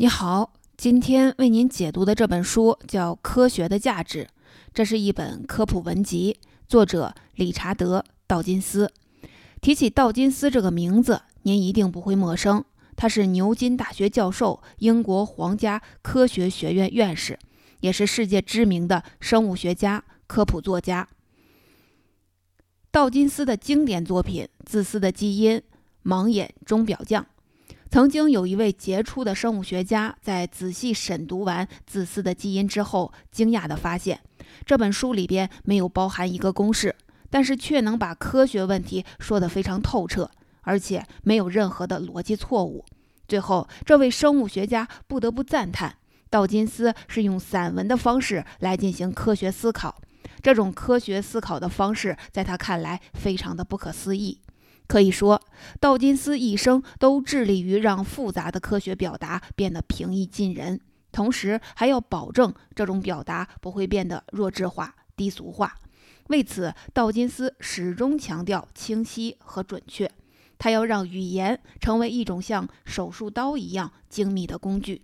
你好，今天为您解读的这本书叫《科学的价值》，这是一本科普文集，作者理查德·道金斯。提起道金斯这个名字，您一定不会陌生。他是牛津大学教授、英国皇家科学学院院士，也是世界知名的生物学家、科普作家。道金斯的经典作品《自私的基因》《盲眼钟表匠》。曾经有一位杰出的生物学家在仔细审读完《自私的基因》之后，惊讶地发现，这本书里边没有包含一个公式，但是却能把科学问题说得非常透彻，而且没有任何的逻辑错误。最后，这位生物学家不得不赞叹，道金斯是用散文的方式来进行科学思考，这种科学思考的方式在他看来非常的不可思议。可以说，道金斯一生都致力于让复杂的科学表达变得平易近人，同时还要保证这种表达不会变得弱智化、低俗化。为此，道金斯始终强调清晰和准确。他要让语言成为一种像手术刀一样精密的工具。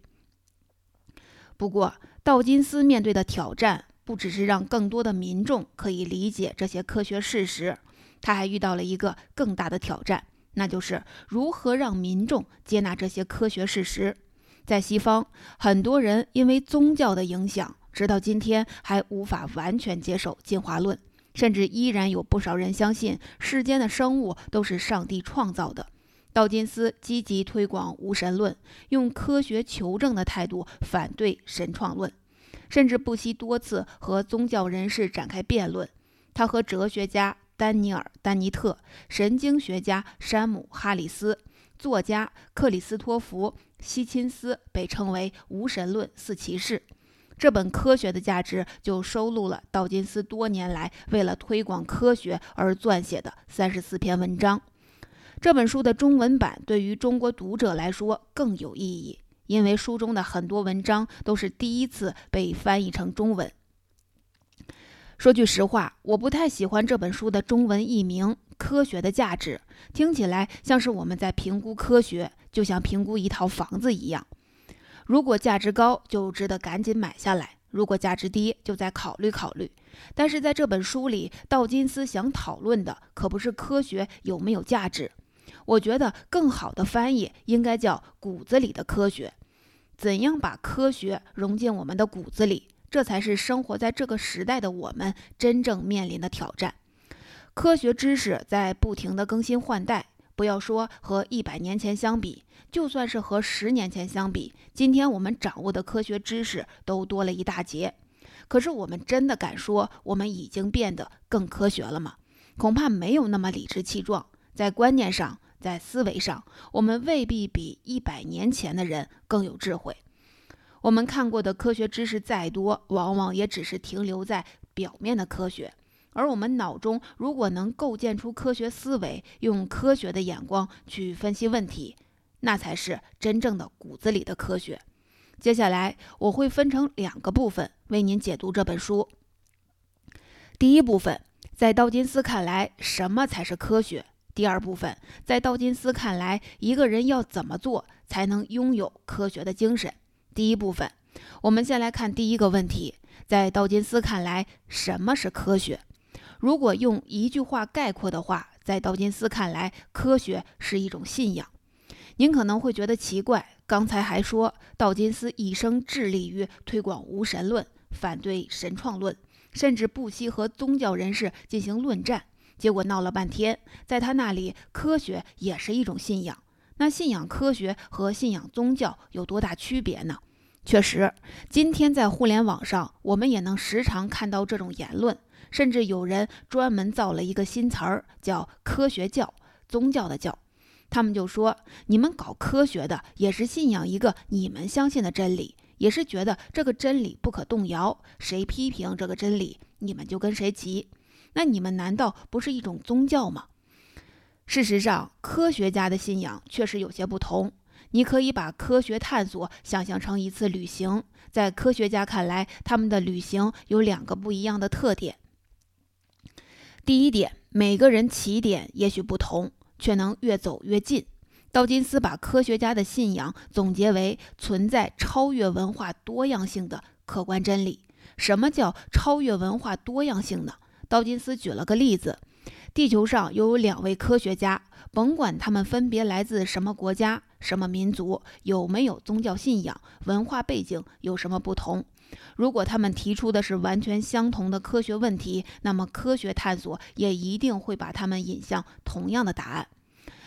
不过，道金斯面对的挑战不只是让更多的民众可以理解这些科学事实。他还遇到了一个更大的挑战，那就是如何让民众接纳这些科学事实。在西方，很多人因为宗教的影响，直到今天还无法完全接受进化论，甚至依然有不少人相信世间的生物都是上帝创造的。道金斯积极推广无神论，用科学求证的态度反对神创论，甚至不惜多次和宗教人士展开辩论。他和哲学家。丹尼尔·丹尼特、神经学家山姆·哈里斯、作家克里斯托弗·希钦斯被称为“无神论四骑士”。这本《科学的价值》就收录了道金斯多年来为了推广科学而撰写的三十四篇文章。这本书的中文版对于中国读者来说更有意义，因为书中的很多文章都是第一次被翻译成中文。说句实话，我不太喜欢这本书的中文译名《科学的价值》，听起来像是我们在评估科学，就像评估一套房子一样。如果价值高，就值得赶紧买下来；如果价值低，就再考虑考虑。但是在这本书里，道金斯想讨论的可不是科学有没有价值，我觉得更好的翻译应该叫“骨子里的科学”。怎样把科学融进我们的骨子里？这才是生活在这个时代的我们真正面临的挑战。科学知识在不停地更新换代，不要说和一百年前相比，就算是和十年前相比，今天我们掌握的科学知识都多了一大截。可是，我们真的敢说我们已经变得更科学了吗？恐怕没有那么理直气壮。在观念上，在思维上，我们未必比一百年前的人更有智慧。我们看过的科学知识再多，往往也只是停留在表面的科学。而我们脑中如果能构建出科学思维，用科学的眼光去分析问题，那才是真正的骨子里的科学。接下来我会分成两个部分为您解读这本书。第一部分，在道金斯看来，什么才是科学？第二部分，在道金斯看来，一个人要怎么做才能拥有科学的精神？第一部分，我们先来看第一个问题。在道金斯看来，什么是科学？如果用一句话概括的话，在道金斯看来，科学是一种信仰。您可能会觉得奇怪，刚才还说道金斯一生致力于推广无神论，反对神创论，甚至不惜和宗教人士进行论战，结果闹了半天，在他那里，科学也是一种信仰。那信仰科学和信仰宗教有多大区别呢？确实，今天在互联网上，我们也能时常看到这种言论，甚至有人专门造了一个新词儿，叫“科学教”，宗教的教。他们就说：“你们搞科学的，也是信仰一个你们相信的真理，也是觉得这个真理不可动摇，谁批评这个真理，你们就跟谁急。那你们难道不是一种宗教吗？”事实上，科学家的信仰确实有些不同。你可以把科学探索想象成一次旅行，在科学家看来，他们的旅行有两个不一样的特点。第一点，每个人起点也许不同，却能越走越近。道金斯把科学家的信仰总结为存在超越文化多样性的客观真理。什么叫超越文化多样性呢？道金斯举了个例子：地球上有两位科学家，甭管他们分别来自什么国家、什么民族，有没有宗教信仰，文化背景有什么不同。如果他们提出的是完全相同的科学问题，那么科学探索也一定会把他们引向同样的答案。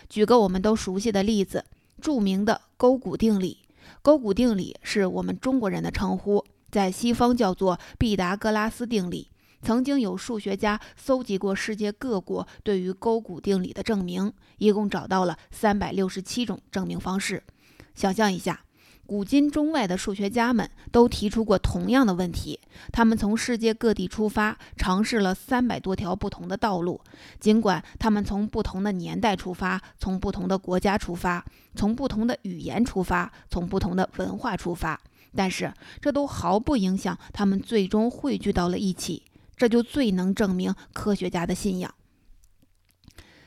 举个我们都熟悉的例子，著名的勾股定理。勾股定理是我们中国人的称呼，在西方叫做毕达哥拉斯定理。曾经有数学家搜集过世界各国对于勾股定理的证明，一共找到了三百六十七种证明方式。想象一下。古今中外的数学家们都提出过同样的问题，他们从世界各地出发，尝试了三百多条不同的道路。尽管他们从不同的年代出发，从不同的国家出发，从不同的语言出发，从不同的文化出发，但是这都毫不影响他们最终汇聚到了一起。这就最能证明科学家的信仰。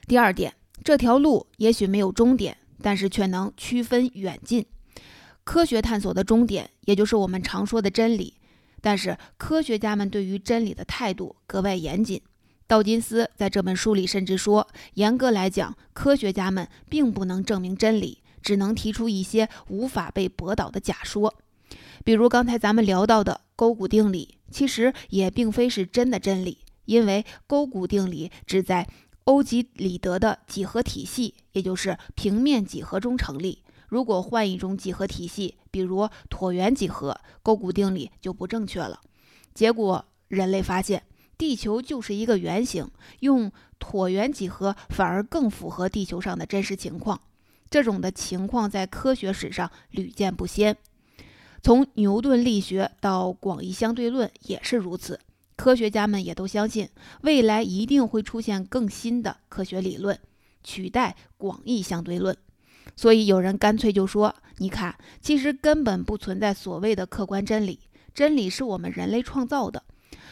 第二点，这条路也许没有终点，但是却能区分远近。科学探索的终点，也就是我们常说的真理。但是，科学家们对于真理的态度格外严谨。道金斯在这本书里甚至说，严格来讲，科学家们并不能证明真理，只能提出一些无法被驳倒的假说。比如刚才咱们聊到的勾股定理，其实也并非是真的真理，因为勾股定理只在欧几里得的几何体系，也就是平面几何中成立。如果换一种几何体系，比如椭圆几何，勾股定理就不正确了。结果人类发现，地球就是一个圆形，用椭圆几何反而更符合地球上的真实情况。这种的情况在科学史上屡见不鲜，从牛顿力学到广义相对论也是如此。科学家们也都相信，未来一定会出现更新的科学理论，取代广义相对论。所以有人干脆就说：“你看，其实根本不存在所谓的客观真理，真理是我们人类创造的。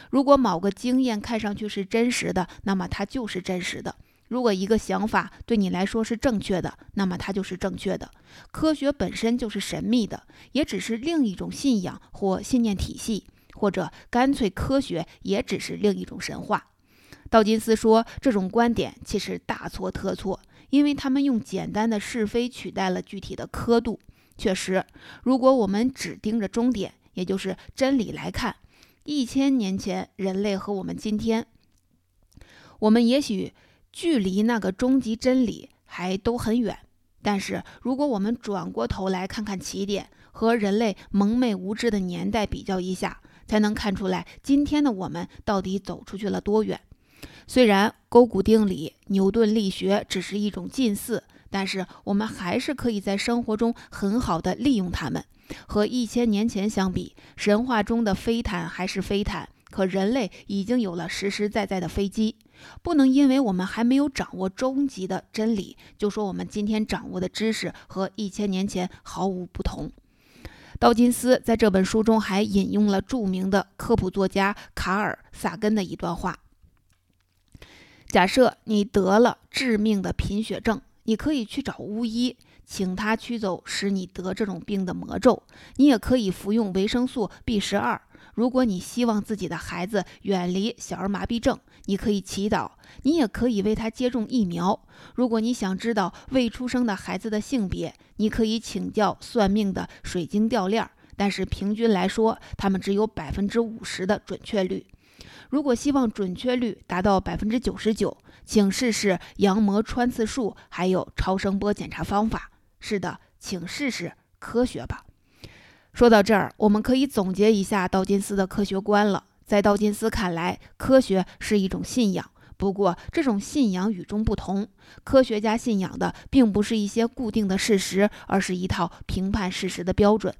如果某个经验看上去是真实的，那么它就是真实的；如果一个想法对你来说是正确的，那么它就是正确的。科学本身就是神秘的，也只是另一种信仰或信念体系，或者干脆科学也只是另一种神话。”道金斯说：“这种观点其实大错特错。”因为他们用简单的是非取代了具体的刻度。确实，如果我们只盯着终点，也就是真理来看，一千年前人类和我们今天，我们也许距离那个终极真理还都很远。但是，如果我们转过头来看看起点，和人类蒙昧无知的年代比较一下，才能看出来今天的我们到底走出去了多远。虽然勾股定理、牛顿力学只是一种近似，但是我们还是可以在生活中很好的利用它们。和一千年前相比，神话中的飞毯还是飞毯，可人类已经有了实实在在的飞机。不能因为我们还没有掌握终极的真理，就说我们今天掌握的知识和一千年前毫无不同。道金斯在这本书中还引用了著名的科普作家卡尔·萨根的一段话。假设你得了致命的贫血症，你可以去找巫医，请他驱走使你得这种病的魔咒。你也可以服用维生素 B 十二。如果你希望自己的孩子远离小儿麻痹症，你可以祈祷。你也可以为他接种疫苗。如果你想知道未出生的孩子的性别，你可以请教算命的水晶吊链。但是平均来说，他们只有百分之五十的准确率。如果希望准确率达到百分之九十九，请试试羊膜穿刺术，还有超声波检查方法。是的，请试试科学吧。说到这儿，我们可以总结一下道金斯的科学观了。在道金斯看来，科学是一种信仰，不过这种信仰与众不同。科学家信仰的并不是一些固定的事实，而是一套评判事实的标准。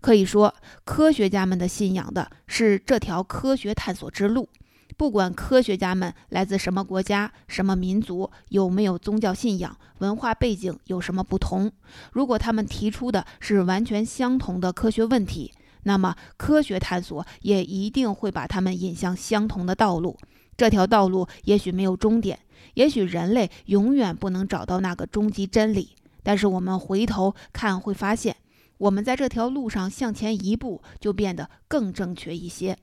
可以说，科学家们的信仰的是这条科学探索之路。不管科学家们来自什么国家、什么民族，有没有宗教信仰、文化背景有什么不同，如果他们提出的是完全相同的科学问题，那么科学探索也一定会把他们引向相同的道路。这条道路也许没有终点，也许人类永远不能找到那个终极真理。但是我们回头看会发现，我们在这条路上向前一步，就变得更正确一些。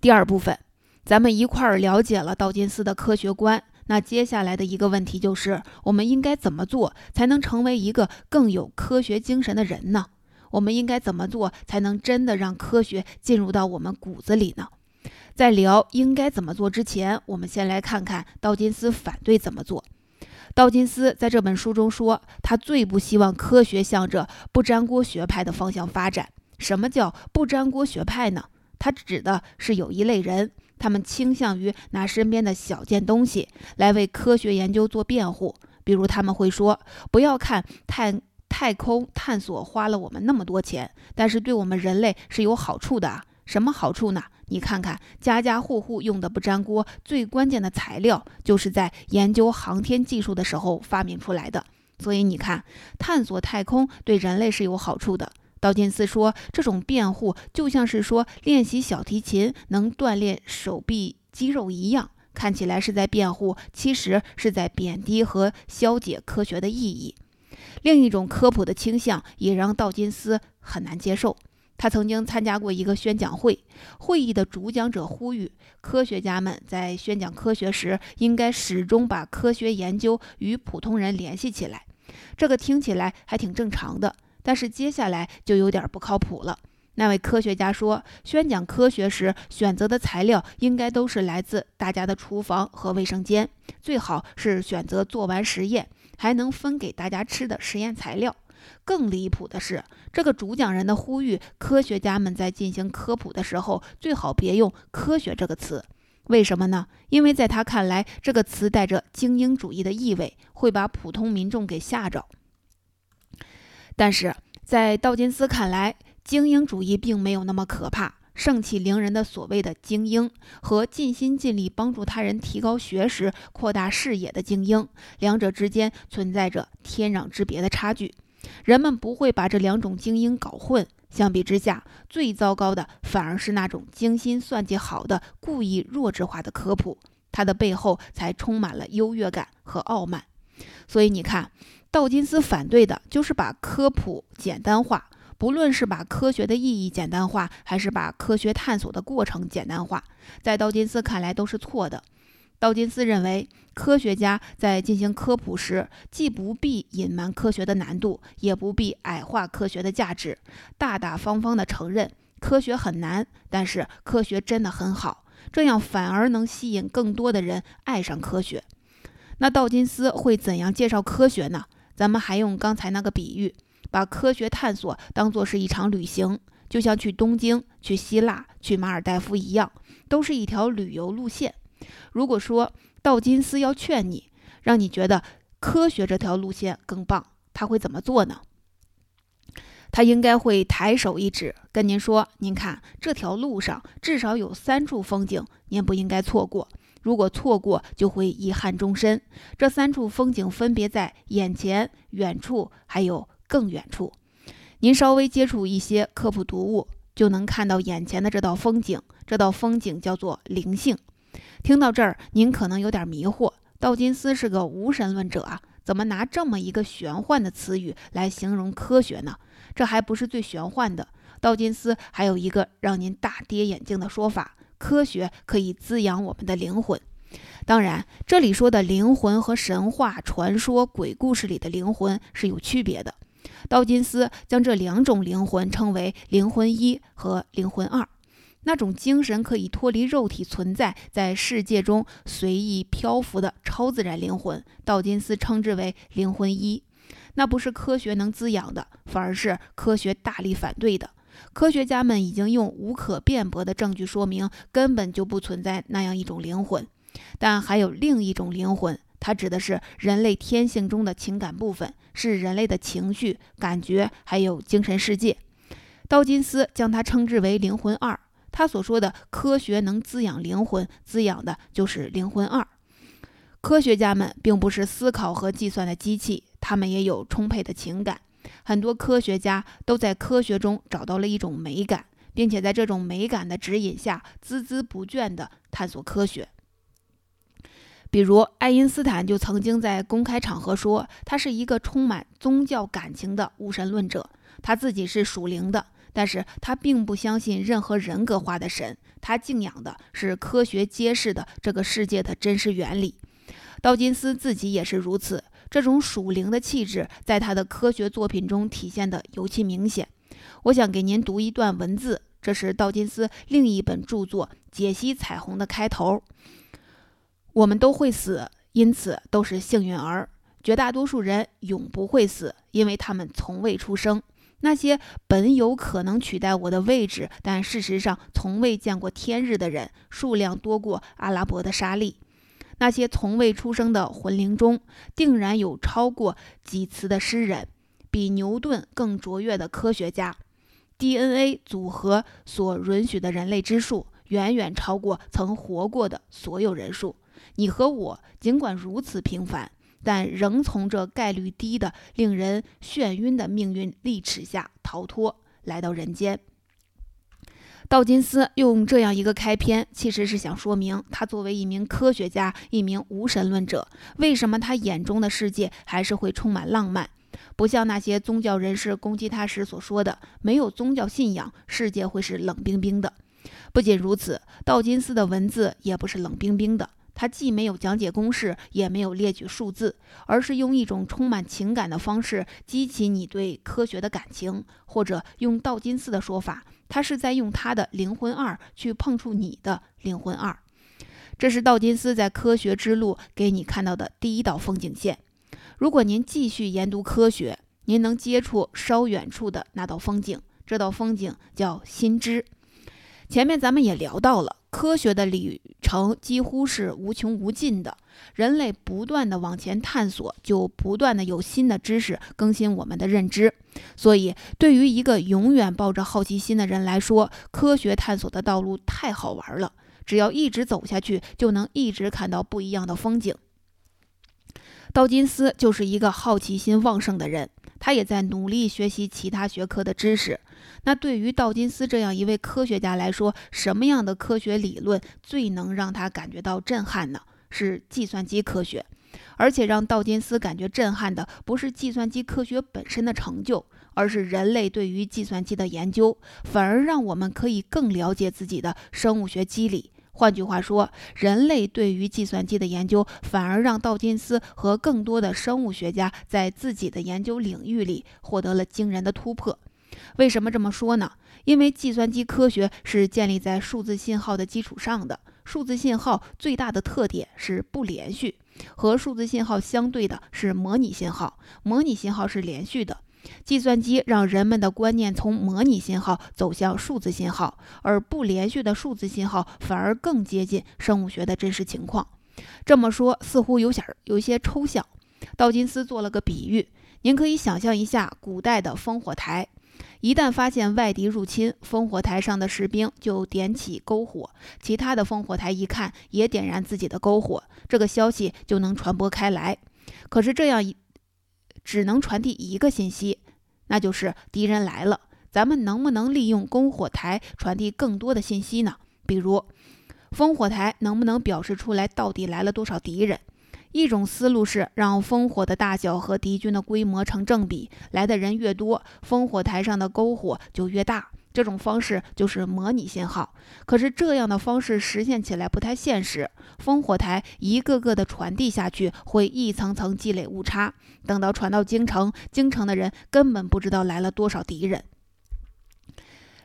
第二部分，咱们一块儿了解了道金斯的科学观。那接下来的一个问题就是，我们应该怎么做才能成为一个更有科学精神的人呢？我们应该怎么做才能真的让科学进入到我们骨子里呢？在聊应该怎么做之前，我们先来看看道金斯反对怎么做。道金斯在这本书中说，他最不希望科学向着不粘锅学派的方向发展。什么叫不粘锅学派呢？他指的是有一类人。他们倾向于拿身边的小件东西来为科学研究做辩护，比如他们会说：“不要看太太空探索花了我们那么多钱，但是对我们人类是有好处的。什么好处呢？你看看，家家户户用的不粘锅，最关键的材料就是在研究航天技术的时候发明出来的。所以你看，探索太空对人类是有好处的。”道金斯说：“这种辩护就像是说练习小提琴能锻炼手臂肌肉一样，看起来是在辩护，其实是在贬低和消解科学的意义。另一种科普的倾向也让道金斯很难接受。他曾经参加过一个宣讲会，会议的主讲者呼吁科学家们在宣讲科学时，应该始终把科学研究与普通人联系起来。这个听起来还挺正常的。”但是接下来就有点不靠谱了。那位科学家说，宣讲科学时选择的材料应该都是来自大家的厨房和卫生间，最好是选择做完实验还能分给大家吃的实验材料。更离谱的是，这个主讲人的呼吁，科学家们在进行科普的时候最好别用“科学”这个词。为什么呢？因为在他看来，这个词带着精英主义的意味，会把普通民众给吓着。但是在道金斯看来，精英主义并没有那么可怕。盛气凌人的所谓的精英和尽心尽力帮助他人提高学识、扩大视野的精英，两者之间存在着天壤之别的差距。人们不会把这两种精英搞混。相比之下，最糟糕的反而是那种精心算计好的、故意弱智化的科普，它的背后才充满了优越感和傲慢。所以你看。道金斯反对的就是把科普简单化，不论是把科学的意义简单化，还是把科学探索的过程简单化，在道金斯看来都是错的。道金斯认为，科学家在进行科普时，既不必隐瞒科学的难度，也不必矮化科学的价值，大大方方地承认科学很难，但是科学真的很好，这样反而能吸引更多的人爱上科学。那道金斯会怎样介绍科学呢？咱们还用刚才那个比喻，把科学探索当作是一场旅行，就像去东京、去希腊、去马尔代夫一样，都是一条旅游路线。如果说道金斯要劝你，让你觉得科学这条路线更棒，他会怎么做呢？他应该会抬手一指，跟您说：“您看，这条路上至少有三处风景，您不应该错过。”如果错过，就会遗憾终身。这三处风景分别在眼前、远处，还有更远处。您稍微接触一些科普读物，就能看到眼前的这道风景。这道风景叫做灵性。听到这儿，您可能有点迷惑：道金斯是个无神论者啊，怎么拿这么一个玄幻的词语来形容科学呢？这还不是最玄幻的。道金斯还有一个让您大跌眼镜的说法。科学可以滋养我们的灵魂，当然，这里说的灵魂和神话、传说、鬼故事里的灵魂是有区别的。道金斯将这两种灵魂称为灵魂一和灵魂二，那种精神可以脱离肉体存在在世界中随意漂浮的超自然灵魂，道金斯称之为灵魂一，那不是科学能滋养的，反而是科学大力反对的。科学家们已经用无可辩驳的证据说明，根本就不存在那样一种灵魂。但还有另一种灵魂，它指的是人类天性中的情感部分，是人类的情绪、感觉还有精神世界。道金斯将它称之为灵魂二。他所说的科学能滋养灵魂，滋养的就是灵魂二。科学家们并不是思考和计算的机器，他们也有充沛的情感。很多科学家都在科学中找到了一种美感，并且在这种美感的指引下孜孜不倦地探索科学。比如，爱因斯坦就曾经在公开场合说，他是一个充满宗教感情的无神论者。他自己是属灵的，但是他并不相信任何人格化的神，他敬仰的是科学揭示的这个世界的真实原理。道金斯自己也是如此，这种属灵的气质在他的科学作品中体现的尤其明显。我想给您读一段文字，这是道金斯另一本著作《解析彩虹》的开头。我们都会死，因此都是幸运儿。绝大多数人永不会死，因为他们从未出生。那些本有可能取代我的位置，但事实上从未见过天日的人，数量多过阿拉伯的沙粒。那些从未出生的魂灵中，定然有超过几次的诗人，比牛顿更卓越的科学家。DNA 组合所允许的人类之数，远远超过曾活过的所有人数。你和我尽管如此平凡，但仍从这概率低的、令人眩晕的命运利齿下逃脱，来到人间。道金斯用这样一个开篇，其实是想说明他作为一名科学家、一名无神论者，为什么他眼中的世界还是会充满浪漫，不像那些宗教人士攻击他时所说的，没有宗教信仰，世界会是冷冰冰的。不仅如此，道金斯的文字也不是冷冰冰的。他既没有讲解公式，也没有列举数字，而是用一种充满情感的方式激起你对科学的感情，或者用道金斯的说法，他是在用他的灵魂二去碰触你的灵魂二。这是道金斯在科学之路给你看到的第一道风景线。如果您继续研读科学，您能接触稍远处的那道风景，这道风景叫心知。前面咱们也聊到了。科学的旅程几乎是无穷无尽的，人类不断的往前探索，就不断的有新的知识更新我们的认知。所以，对于一个永远抱着好奇心的人来说，科学探索的道路太好玩了。只要一直走下去，就能一直看到不一样的风景。道金斯就是一个好奇心旺盛的人，他也在努力学习其他学科的知识。那对于道金斯这样一位科学家来说，什么样的科学理论最能让他感觉到震撼呢？是计算机科学。而且让道金斯感觉震撼的，不是计算机科学本身的成就，而是人类对于计算机的研究，反而让我们可以更了解自己的生物学机理。换句话说，人类对于计算机的研究，反而让道金斯和更多的生物学家在自己的研究领域里获得了惊人的突破。为什么这么说呢？因为计算机科学是建立在数字信号的基础上的。数字信号最大的特点是不连续，和数字信号相对的是模拟信号。模拟信号是连续的。计算机让人们的观念从模拟信号走向数字信号，而不连续的数字信号反而更接近生物学的真实情况。这么说似乎有点儿有些抽象。道金斯做了个比喻，您可以想象一下古代的烽火台。一旦发现外敌入侵，烽火台上的士兵就点起篝火，其他的烽火台一看也点燃自己的篝火，这个消息就能传播开来。可是这样一只能传递一个信息，那就是敌人来了。咱们能不能利用烽火台传递更多的信息呢？比如，烽火台能不能表示出来到底来了多少敌人？一种思路是让烽火的大小和敌军的规模成正比，来的人越多，烽火台上的篝火就越大。这种方式就是模拟信号。可是这样的方式实现起来不太现实，烽火台一个个的传递下去，会一层层积累误差，等到传到京城，京城的人根本不知道来了多少敌人。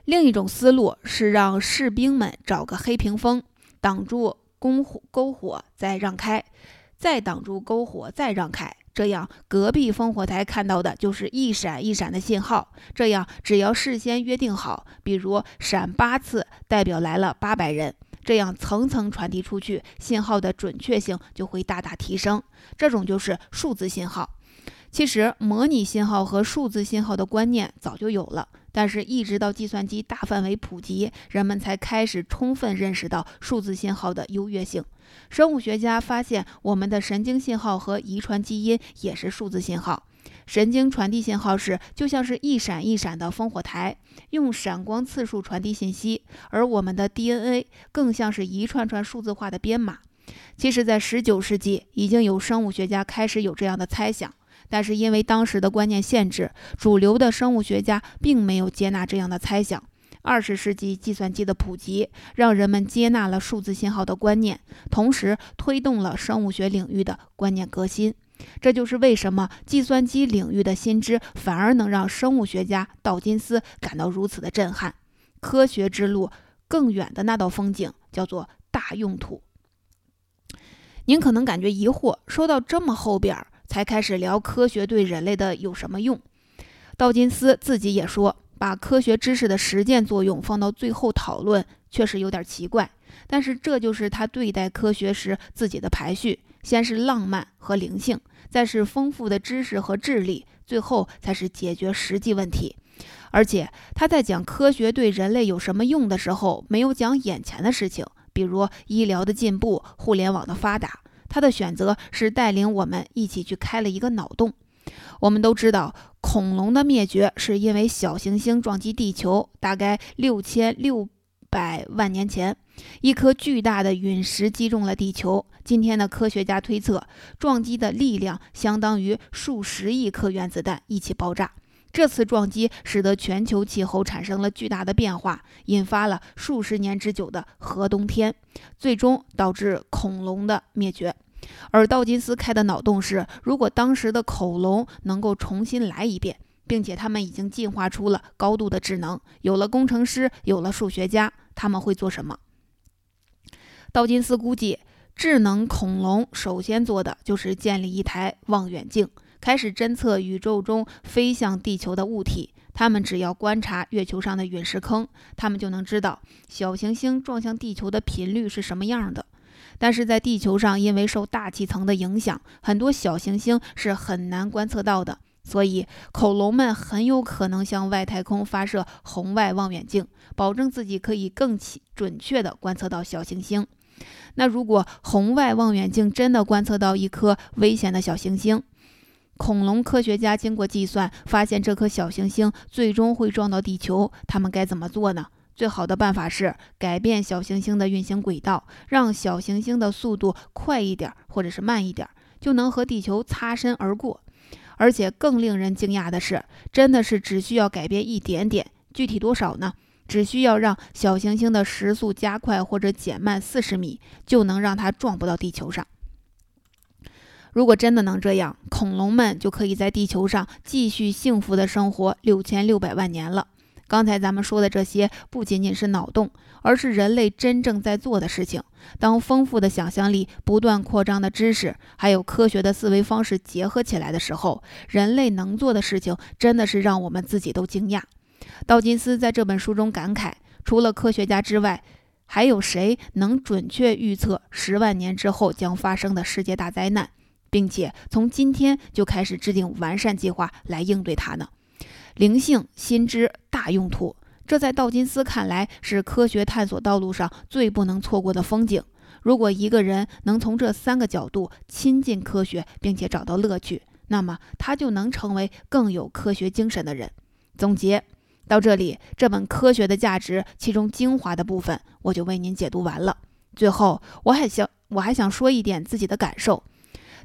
另一种思路是让士兵们找个黑屏风挡住篝火，篝火再让开。再挡住篝火，再让开，这样隔壁烽火台看到的就是一闪一闪的信号。这样只要事先约定好，比如闪八次代表来了八百人，这样层层传递出去，信号的准确性就会大大提升。这种就是数字信号。其实模拟信号和数字信号的观念早就有了。但是，一直到计算机大范围普及，人们才开始充分认识到数字信号的优越性。生物学家发现，我们的神经信号和遗传基因也是数字信号。神经传递信号是就像是一闪一闪的烽火台，用闪光次数传递信息；而我们的 DNA 更像是一串串数字化的编码。其实，在19世纪，已经有生物学家开始有这样的猜想，但是因为当时的观念限制，主流的生物学家并没有接纳这样的猜想。二十世纪计算机的普及，让人们接纳了数字信号的观念，同时推动了生物学领域的观念革新。这就是为什么计算机领域的新知反而能让生物学家道金斯感到如此的震撼。科学之路更远的那道风景，叫做大用途。您可能感觉疑惑，说到这么后边儿才开始聊科学对人类的有什么用？道金斯自己也说，把科学知识的实践作用放到最后讨论，确实有点奇怪。但是这就是他对待科学时自己的排序：先是浪漫和灵性，再是丰富的知识和智力，最后才是解决实际问题。而且他在讲科学对人类有什么用的时候，没有讲眼前的事情。比如医疗的进步、互联网的发达，他的选择是带领我们一起去开了一个脑洞。我们都知道，恐龙的灭绝是因为小行星撞击地球，大概六千六百万年前，一颗巨大的陨石击中了地球。今天的科学家推测，撞击的力量相当于数十亿颗原子弹一起爆炸。这次撞击使得全球气候产生了巨大的变化，引发了数十年之久的核冬天，最终导致恐龙的灭绝。而道金斯开的脑洞是：如果当时的恐龙能够重新来一遍，并且他们已经进化出了高度的智能，有了工程师，有了数学家，他们会做什么？道金斯估计，智能恐龙首先做的就是建立一台望远镜。开始侦测宇宙中飞向地球的物体，他们只要观察月球上的陨石坑，他们就能知道小行星撞向地球的频率是什么样的。但是在地球上，因为受大气层的影响，很多小行星是很难观测到的，所以恐龙们很有可能向外太空发射红外望远镜，保证自己可以更准确地观测到小行星。那如果红外望远镜真的观测到一颗危险的小行星，恐龙科学家经过计算，发现这颗小行星最终会撞到地球。他们该怎么做呢？最好的办法是改变小行星的运行轨道，让小行星的速度快一点，或者是慢一点，就能和地球擦身而过。而且更令人惊讶的是，真的是只需要改变一点点。具体多少呢？只需要让小行星的时速加快或者减慢四十米，就能让它撞不到地球上。如果真的能这样，恐龙们就可以在地球上继续幸福的生活六千六百万年了。刚才咱们说的这些不仅仅是脑洞，而是人类真正在做的事情。当丰富的想象力、不断扩张的知识，还有科学的思维方式结合起来的时候，人类能做的事情真的是让我们自己都惊讶。道金斯在这本书中感慨：除了科学家之外，还有谁能准确预测十万年之后将发生的世界大灾难？并且从今天就开始制定完善计划来应对它呢？灵性、心知、大用途，这在道金斯看来是科学探索道路上最不能错过的风景。如果一个人能从这三个角度亲近科学，并且找到乐趣，那么他就能成为更有科学精神的人。总结到这里，这本《科学的价值》其中精华的部分我就为您解读完了。最后，我还想我还想说一点自己的感受。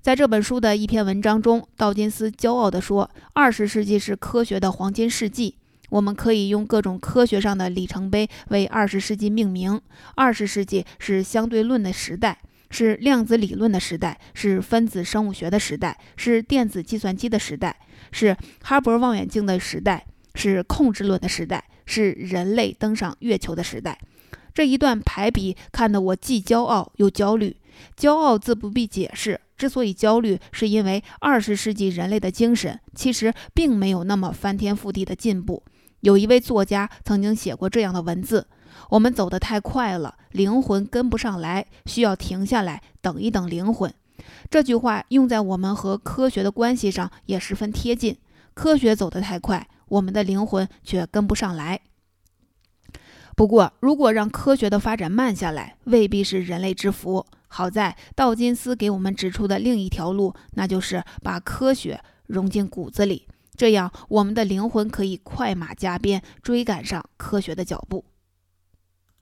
在这本书的一篇文章中，道金斯骄傲地说：“二十世纪是科学的黄金世纪，我们可以用各种科学上的里程碑为二十世纪命名。二十世纪是相对论的时代，是量子理论的时代，是分子生物学的时代，是电子计算机的时代，是哈勃望远镜的时代，是控制论的时代，是人类登上月球的时代。”这一段排比看得我既骄傲又焦虑。骄傲自不必解释。之所以焦虑，是因为二十世纪人类的精神其实并没有那么翻天覆地的进步。有一位作家曾经写过这样的文字：“我们走得太快了，灵魂跟不上来，需要停下来等一等灵魂。”这句话用在我们和科学的关系上也十分贴近。科学走得太快，我们的灵魂却跟不上来。不过，如果让科学的发展慢下来，未必是人类之福。好在道金斯给我们指出的另一条路，那就是把科学融进骨子里，这样我们的灵魂可以快马加鞭，追赶上科学的脚步。